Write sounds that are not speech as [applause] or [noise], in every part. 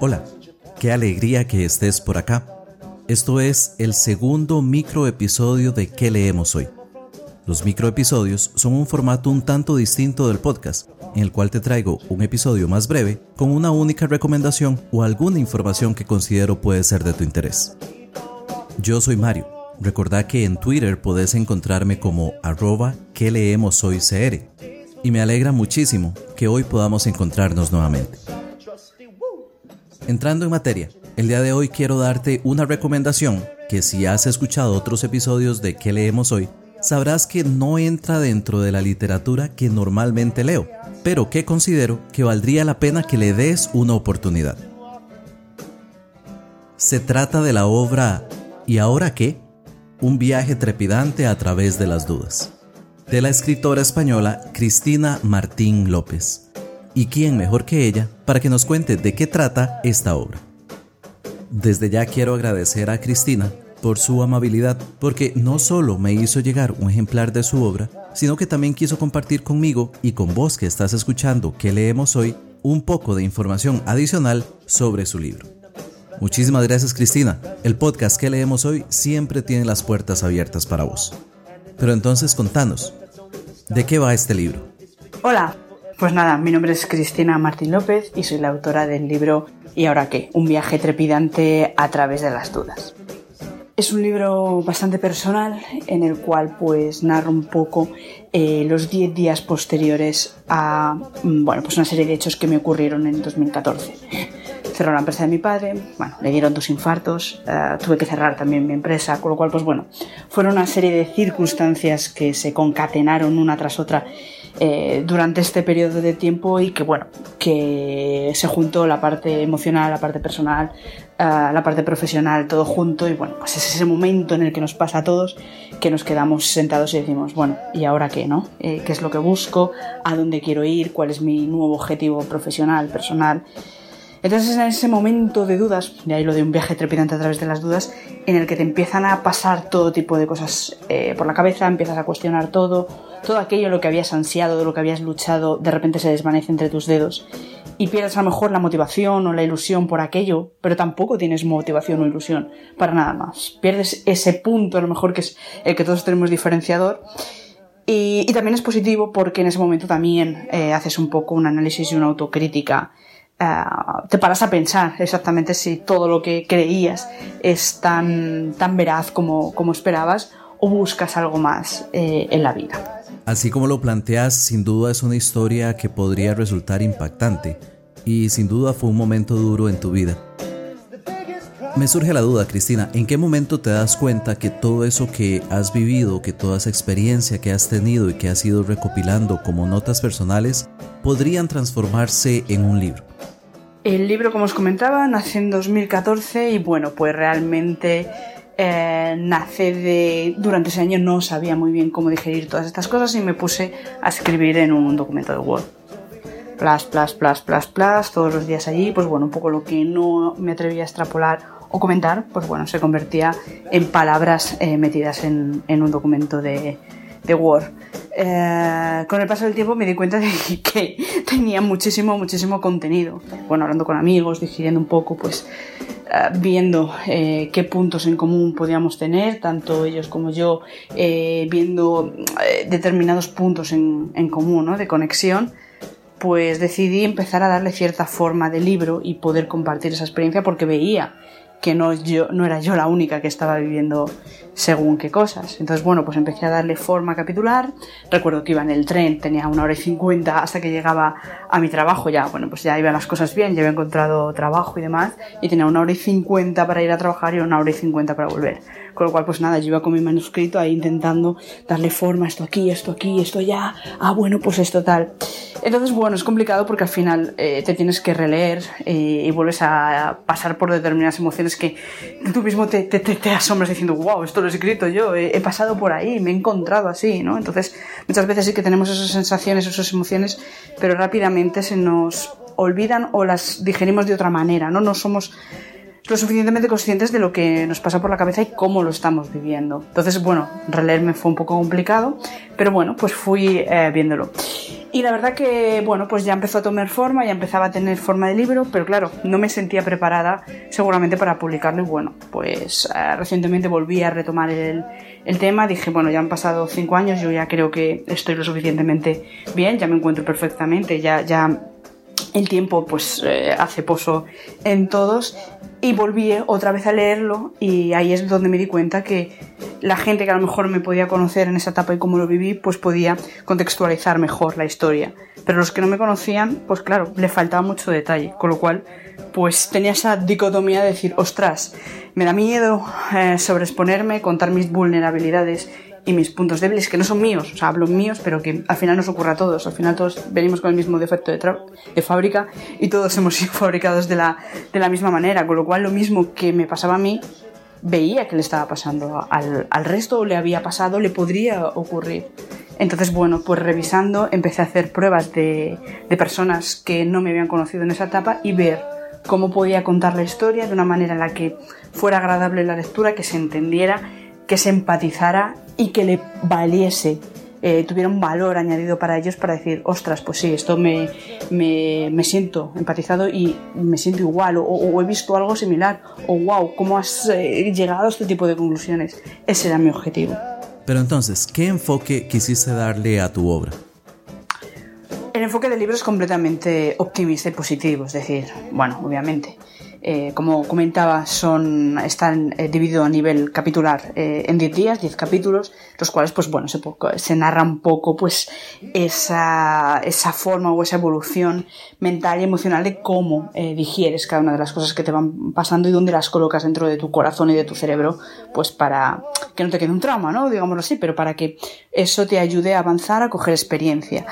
Hola, qué alegría que estés por acá. Esto es el segundo microepisodio de ¿Qué leemos hoy? Los microepisodios son un formato un tanto distinto del podcast, en el cual te traigo un episodio más breve con una única recomendación o alguna información que considero puede ser de tu interés. Yo soy Mario. Recordá que en Twitter podés encontrarme como arroba que leemos hoy. Y me alegra muchísimo que hoy podamos encontrarnos nuevamente. Entrando en materia, el día de hoy quiero darte una recomendación que si has escuchado otros episodios de ¿Qué leemos hoy? Sabrás que no entra dentro de la literatura que normalmente leo, pero que considero que valdría la pena que le des una oportunidad. Se trata de la obra ¿Y ahora qué? Un viaje trepidante a través de las dudas, de la escritora española Cristina Martín López. ¿Y quién mejor que ella para que nos cuente de qué trata esta obra? Desde ya quiero agradecer a Cristina por su amabilidad, porque no solo me hizo llegar un ejemplar de su obra, sino que también quiso compartir conmigo y con vos que estás escuchando que leemos hoy un poco de información adicional sobre su libro. Muchísimas gracias Cristina. El podcast que leemos hoy siempre tiene las puertas abiertas para vos. Pero entonces contanos, ¿de qué va este libro? Hola, pues nada, mi nombre es Cristina Martín López y soy la autora del libro ¿Y ahora qué? Un viaje trepidante a través de las dudas. Es un libro bastante personal en el cual pues narra un poco eh, los 10 días posteriores a mm, bueno, pues una serie de hechos que me ocurrieron en 2014. Cerró la empresa de mi padre, bueno, le dieron dos infartos, eh, tuve que cerrar también mi empresa, con lo cual pues bueno, fueron una serie de circunstancias que se concatenaron una tras otra eh, durante este periodo de tiempo y que bueno, que se juntó la parte emocional, la parte personal, eh, la parte profesional, todo junto y bueno, pues es ese momento en el que nos pasa a todos que nos quedamos sentados y decimos, bueno, ¿y ahora qué, no? Eh, ¿Qué es lo que busco? ¿A dónde quiero ir? ¿Cuál es mi nuevo objetivo profesional, personal? Entonces en ese momento de dudas, de ahí lo de un viaje trepidante a través de las dudas, en el que te empiezan a pasar todo tipo de cosas eh, por la cabeza, empiezas a cuestionar todo, todo aquello lo que habías ansiado, de lo que habías luchado, de repente se desvanece entre tus dedos y pierdes a lo mejor la motivación o la ilusión por aquello, pero tampoco tienes motivación o ilusión para nada más. Pierdes ese punto a lo mejor que es el que todos tenemos diferenciador. Y, también es positivo porque en ese momento también eh, haces un poco un análisis y una autocrítica Uh, te paras a pensar exactamente si todo lo que creías es tan, tan veraz como, como esperabas o buscas algo más eh, en la vida. Así como lo planteas, sin duda es una historia que podría resultar impactante y sin duda fue un momento duro en tu vida. Me surge la duda, Cristina, ¿en qué momento te das cuenta que todo eso que has vivido, que toda esa experiencia que has tenido y que has ido recopilando como notas personales, podrían transformarse en un libro? El libro, como os comentaba, nace en 2014 y bueno, pues realmente eh, nace de... Durante ese año no sabía muy bien cómo digerir todas estas cosas y me puse a escribir en un documento de Word. Plas, plas, plas, plas, plas, todos los días allí, pues bueno, un poco lo que no me atrevía a extrapolar o comentar, pues bueno, se convertía en palabras eh, metidas en, en un documento de, de Word. Eh, con el paso del tiempo me di cuenta de [laughs] que tenía muchísimo, muchísimo contenido. Bueno, hablando con amigos, digiriendo un poco, pues viendo eh, qué puntos en común podíamos tener, tanto ellos como yo, eh, viendo eh, determinados puntos en, en común, ¿no? De conexión, pues decidí empezar a darle cierta forma de libro y poder compartir esa experiencia porque veía que no, yo, no era yo la única que estaba viviendo según qué cosas. Entonces, bueno, pues empecé a darle forma capitular. Recuerdo que iba en el tren, tenía una hora y cincuenta hasta que llegaba a mi trabajo. Ya, bueno, pues ya iban las cosas bien, ya había encontrado trabajo y demás. Y tenía una hora y cincuenta para ir a trabajar y una hora y cincuenta para volver. Con lo cual, pues nada, yo iba con mi manuscrito ahí intentando darle forma, esto aquí, esto aquí, esto allá. Ah, bueno, pues esto tal. Entonces, bueno, es complicado porque al final eh, te tienes que releer y, vuelves a pasar por determinadas emociones que tú mismo te, te, asombras diciendo, wow, esto lo he escrito yo, he, he, pasado por ahí, me he encontrado así, ¿no? Entonces, muchas veces sí que tenemos esas sensaciones, esas emociones, pero rápidamente se nos olvidan o las digerimos de otra manera, ¿no? No somos lo suficientemente conscientes de lo que nos pasa por la cabeza y cómo lo estamos viviendo. Entonces, bueno, releerme fue un poco complicado, pero bueno, pues fui eh, viéndolo. Y la verdad que, bueno, pues ya empezó a tomar forma, ya empezaba a tener forma de libro, pero claro, no me sentía preparada seguramente para publicarlo y bueno, pues eh, recientemente volví a retomar el, el tema, dije, bueno, ya han pasado cinco años, yo ya creo que estoy lo suficientemente bien, ya me encuentro perfectamente, ya, ya el tiempo pues eh, hace pozo en todos y volví otra vez a leerlo y ahí es donde me di cuenta que la gente que a lo mejor me podía conocer en esa etapa y cómo lo viví pues podía contextualizar mejor la historia. Pero los que no me conocían pues claro le faltaba mucho detalle con lo cual pues tenía esa dicotomía de decir ostras me da miedo eh, sobreexponerme contar mis vulnerabilidades y mis puntos débiles, que no son míos, o sea, hablo míos, pero que al final nos ocurre a todos. Al final todos venimos con el mismo defecto de, fábrica y todos [laughs] hemos sido fabricados de la, de la misma manera, con lo cual lo mismo que me pasaba a mí, veía que le estaba pasando al, al resto le había pasado, le podría ocurrir. Entonces, bueno, pues revisando empecé a hacer pruebas de, de personas que no me habían conocido en esa etapa y ver cómo podía contar la historia de una manera en la que fuera agradable la lectura, que se entendiera, que se empatizara y que le valiese, eh, tuviera un valor añadido para ellos para decir, ostras, pues sí, esto me, me, me siento empatizado y me siento igual, o, he visto algo similar, o wow, ¿cómo has eh, llegado a este tipo de conclusiones? Ese era mi objetivo. Pero entonces, ¿qué enfoque quisiste darle a tu obra? El enfoque del libro es completamente optimista y positivo, es decir, bueno, obviamente, eh, como comentaba, son, están eh, divididos a nivel capitular eh, en 10 días, 10 capítulos, los cuales, pues bueno, se, se narra un poco, pues, esa, esa, forma o esa evolución mental y emocional de cómo digieres cada una de las cosas que te van pasando y dónde las colocas dentro de tu corazón y de tu cerebro, pues para que no te quede un trauma, ¿no? Digámoslo así, pero para que eso te ayude a avanzar, a coger experiencia.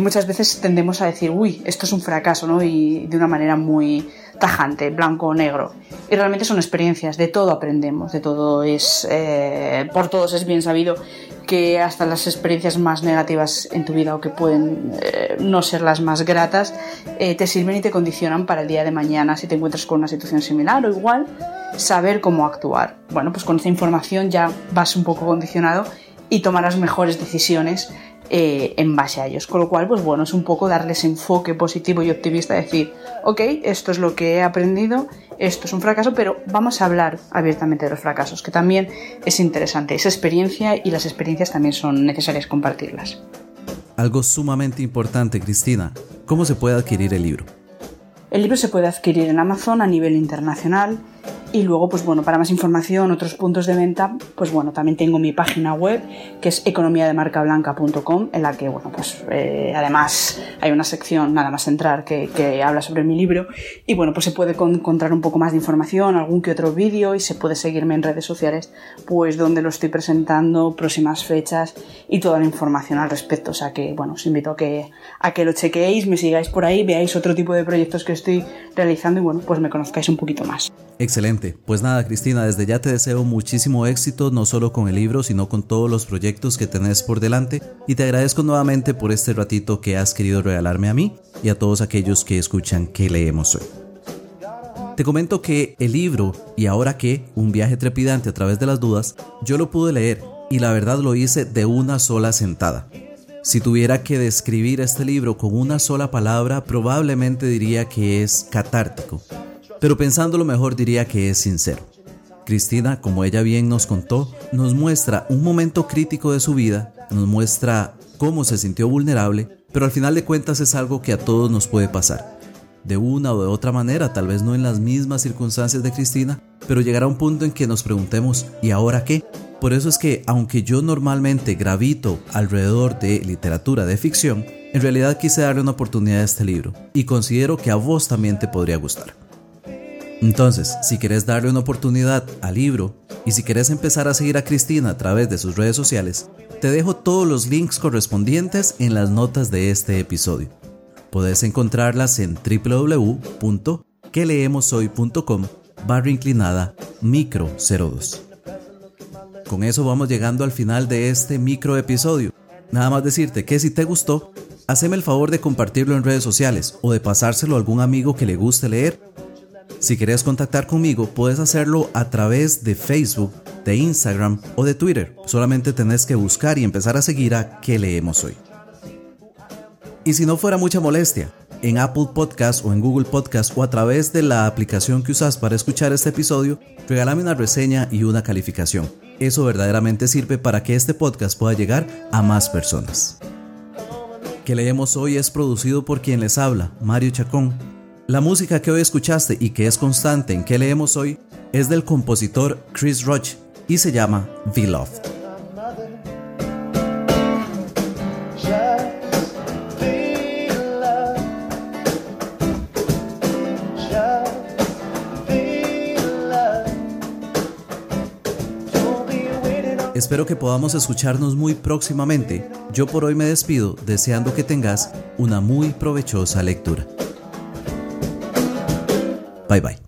muchas veces tendemos a decir, uy, esto es un fracaso, ¿no? Y de una manera muy tajante, blanco o negro. Y realmente son experiencias, de todo aprendemos, de todo es, eh, por todos es bien sabido que hasta las experiencias más negativas en tu vida o que pueden eh, no ser las más gratas, eh, te sirven y te condicionan para el día de mañana si te encuentras con una situación similar o igual, saber cómo actuar. Bueno, pues con esta información ya vas un poco condicionado y tomarás mejores decisiones eh, en base a ellos. Con lo cual, pues bueno, es un poco darles enfoque positivo y optimista, decir, ok, esto es lo que he aprendido, esto es un fracaso, pero vamos a hablar abiertamente de los fracasos, que también es interesante. Esa experiencia y las experiencias también son necesarias compartirlas. Algo sumamente importante, Cristina, ¿cómo se puede adquirir el libro? El libro se puede adquirir en Amazon a nivel internacional y luego, pues bueno, para más información, otros puntos de venta, pues bueno, también tengo mi página web, que es economiademarcablanca.com, en la que, bueno, pues eh, además hay una sección, nada más entrar, que, que, habla sobre mi libro. Y bueno, pues se puede encontrar un poco más de información, algún que otro vídeo, y se puede seguirme en redes sociales, pues donde lo estoy presentando, próximas fechas y toda la información al respecto. O sea que, bueno, os invito a que, a que lo chequeéis, me sigáis por ahí, veáis otro tipo de proyectos que estoy realizando y, bueno, pues me conozcáis un poquito más. Excelente. Pues nada, Cristina, desde ya te deseo muchísimo éxito, no solo con el libro, sino con todos los proyectos que tenés por delante. Y te agradezco nuevamente por este ratito que has querido regalarme a mí y a todos aquellos que escuchan que leemos hoy. Te comento que el libro, y ahora que, un viaje trepidante a través de las dudas, yo lo pude leer y la verdad lo hice de una sola sentada. Si tuviera que describir este libro con una sola palabra, probablemente diría que es catártico pero pensándolo mejor diría que es sincero. Cristina, como ella bien nos contó, nos muestra un momento crítico de su vida, nos muestra cómo se sintió vulnerable, pero al final de cuentas es algo que a todos nos puede pasar. De una o de otra manera, tal vez no en las mismas circunstancias de Cristina, pero llegará un punto en que nos preguntemos, ¿y ahora qué? Por eso es que, aunque yo normalmente gravito alrededor de literatura de ficción, en realidad quise darle una oportunidad a este libro, y considero que a vos también te podría gustar. Entonces, si quieres darle una oportunidad al libro y si quieres empezar a seguir a Cristina a través de sus redes sociales, te dejo todos los links correspondientes en las notas de este episodio. Podés encontrarlas en www.queleemoshoy.com barra inclinada micro 02. Con eso vamos llegando al final de este micro episodio. Nada más decirte que si te gustó, haceme el favor de compartirlo en redes sociales o de pasárselo a algún amigo que le guste leer. Si quieres contactar conmigo, puedes hacerlo a través de Facebook, de Instagram o de Twitter. Solamente tenés que buscar y empezar a seguir a ¿Qué leemos hoy? Y si no fuera mucha molestia, en Apple Podcast o en Google Podcast o a través de la aplicación que usas para escuchar este episodio, regálame una reseña y una calificación. Eso verdaderamente sirve para que este podcast pueda llegar a más personas. Que leemos hoy es producido por quien les habla, Mario Chacón. La música que hoy escuchaste y que es constante en que leemos hoy es del compositor Chris Roach y se llama Beloved. Espero que podamos escucharnos muy próximamente. Yo por hoy me despido deseando que tengas una muy provechosa lectura. バイバイ。